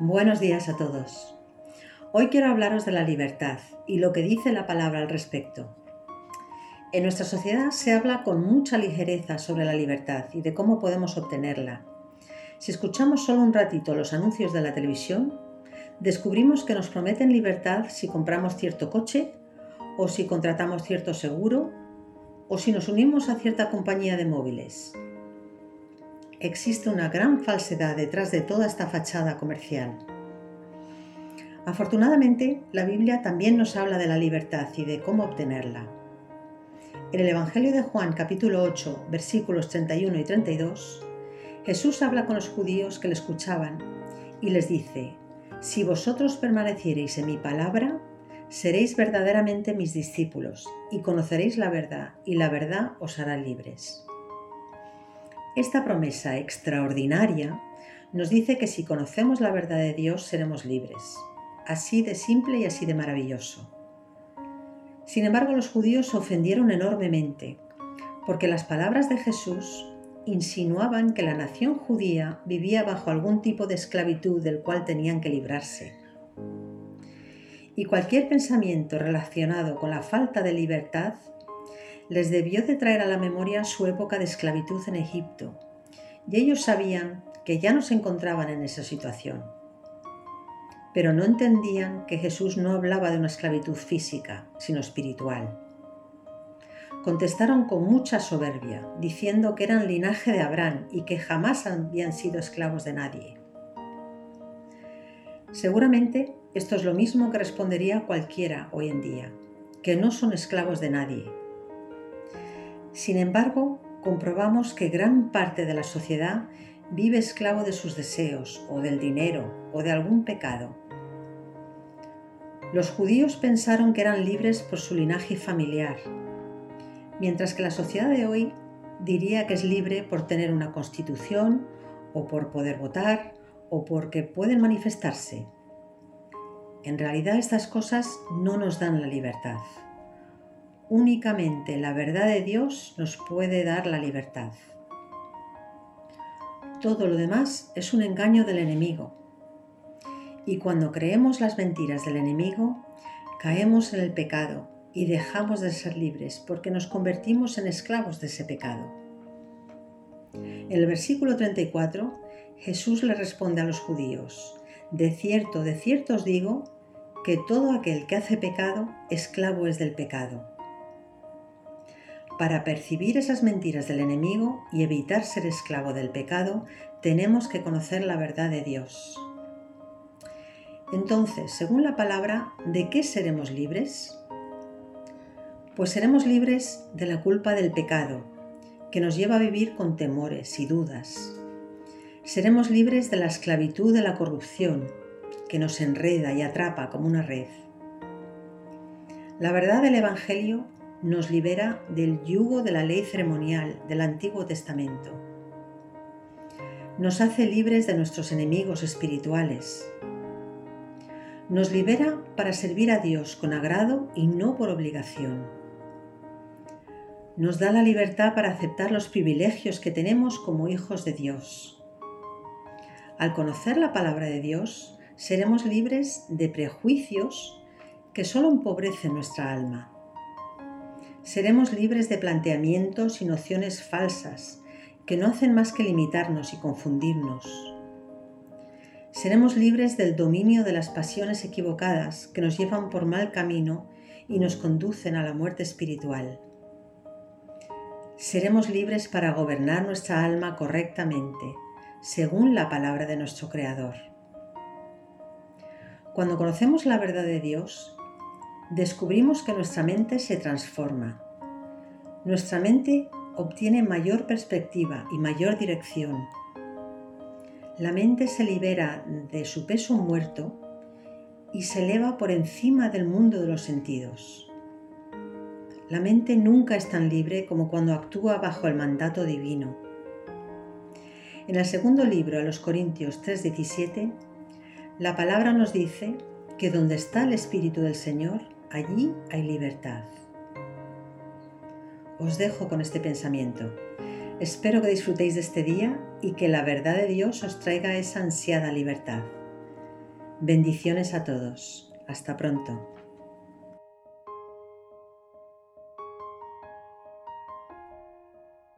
Buenos días a todos. Hoy quiero hablaros de la libertad y lo que dice la palabra al respecto. En nuestra sociedad se habla con mucha ligereza sobre la libertad y de cómo podemos obtenerla. Si escuchamos solo un ratito los anuncios de la televisión, descubrimos que nos prometen libertad si compramos cierto coche o si contratamos cierto seguro o si nos unimos a cierta compañía de móviles. Existe una gran falsedad detrás de toda esta fachada comercial. Afortunadamente, la Biblia también nos habla de la libertad y de cómo obtenerla. En el Evangelio de Juan capítulo 8 versículos 31 y 32, Jesús habla con los judíos que le escuchaban y les dice, Si vosotros permaneciereis en mi palabra, seréis verdaderamente mis discípulos y conoceréis la verdad y la verdad os hará libres. Esta promesa extraordinaria nos dice que si conocemos la verdad de Dios seremos libres, así de simple y así de maravilloso. Sin embargo, los judíos se ofendieron enormemente, porque las palabras de Jesús insinuaban que la nación judía vivía bajo algún tipo de esclavitud del cual tenían que librarse. Y cualquier pensamiento relacionado con la falta de libertad les debió de traer a la memoria su época de esclavitud en Egipto, y ellos sabían que ya no se encontraban en esa situación. Pero no entendían que Jesús no hablaba de una esclavitud física, sino espiritual. Contestaron con mucha soberbia, diciendo que eran linaje de Abraham y que jamás habían sido esclavos de nadie. Seguramente esto es lo mismo que respondería cualquiera hoy en día, que no son esclavos de nadie, sin embargo, comprobamos que gran parte de la sociedad vive esclavo de sus deseos o del dinero o de algún pecado. Los judíos pensaron que eran libres por su linaje familiar, mientras que la sociedad de hoy diría que es libre por tener una constitución o por poder votar o porque pueden manifestarse. En realidad estas cosas no nos dan la libertad. Únicamente la verdad de Dios nos puede dar la libertad. Todo lo demás es un engaño del enemigo. Y cuando creemos las mentiras del enemigo, caemos en el pecado y dejamos de ser libres porque nos convertimos en esclavos de ese pecado. En el versículo 34, Jesús le responde a los judíos, De cierto, de cierto os digo, que todo aquel que hace pecado, esclavo es del pecado. Para percibir esas mentiras del enemigo y evitar ser esclavo del pecado, tenemos que conocer la verdad de Dios. Entonces, según la palabra, ¿de qué seremos libres? Pues seremos libres de la culpa del pecado, que nos lleva a vivir con temores y dudas. Seremos libres de la esclavitud de la corrupción, que nos enreda y atrapa como una red. La verdad del Evangelio nos libera del yugo de la ley ceremonial del Antiguo Testamento. Nos hace libres de nuestros enemigos espirituales. Nos libera para servir a Dios con agrado y no por obligación. Nos da la libertad para aceptar los privilegios que tenemos como hijos de Dios. Al conocer la palabra de Dios, seremos libres de prejuicios que solo empobrecen nuestra alma seremos libres de planteamientos y nociones falsas que no hacen más que limitarnos y confundirnos. Seremos libres del dominio de las pasiones equivocadas que nos llevan por mal camino y nos conducen a la muerte espiritual. Seremos libres para gobernar nuestra alma correctamente, según la palabra de nuestro Creador. Cuando conocemos la verdad de Dios, descubrimos que nuestra mente se transforma. Nuestra mente obtiene mayor perspectiva y mayor dirección. La mente se libera de su peso muerto y se eleva por encima del mundo de los sentidos. La mente nunca es tan libre como cuando actúa bajo el mandato divino. En el segundo libro de los Corintios 3:17, la palabra nos dice que donde está el Espíritu del Señor, allí hay libertad. Os dejo con este pensamiento. Espero que disfrutéis de este día y que la verdad de Dios os traiga esa ansiada libertad. Bendiciones a todos. Hasta pronto.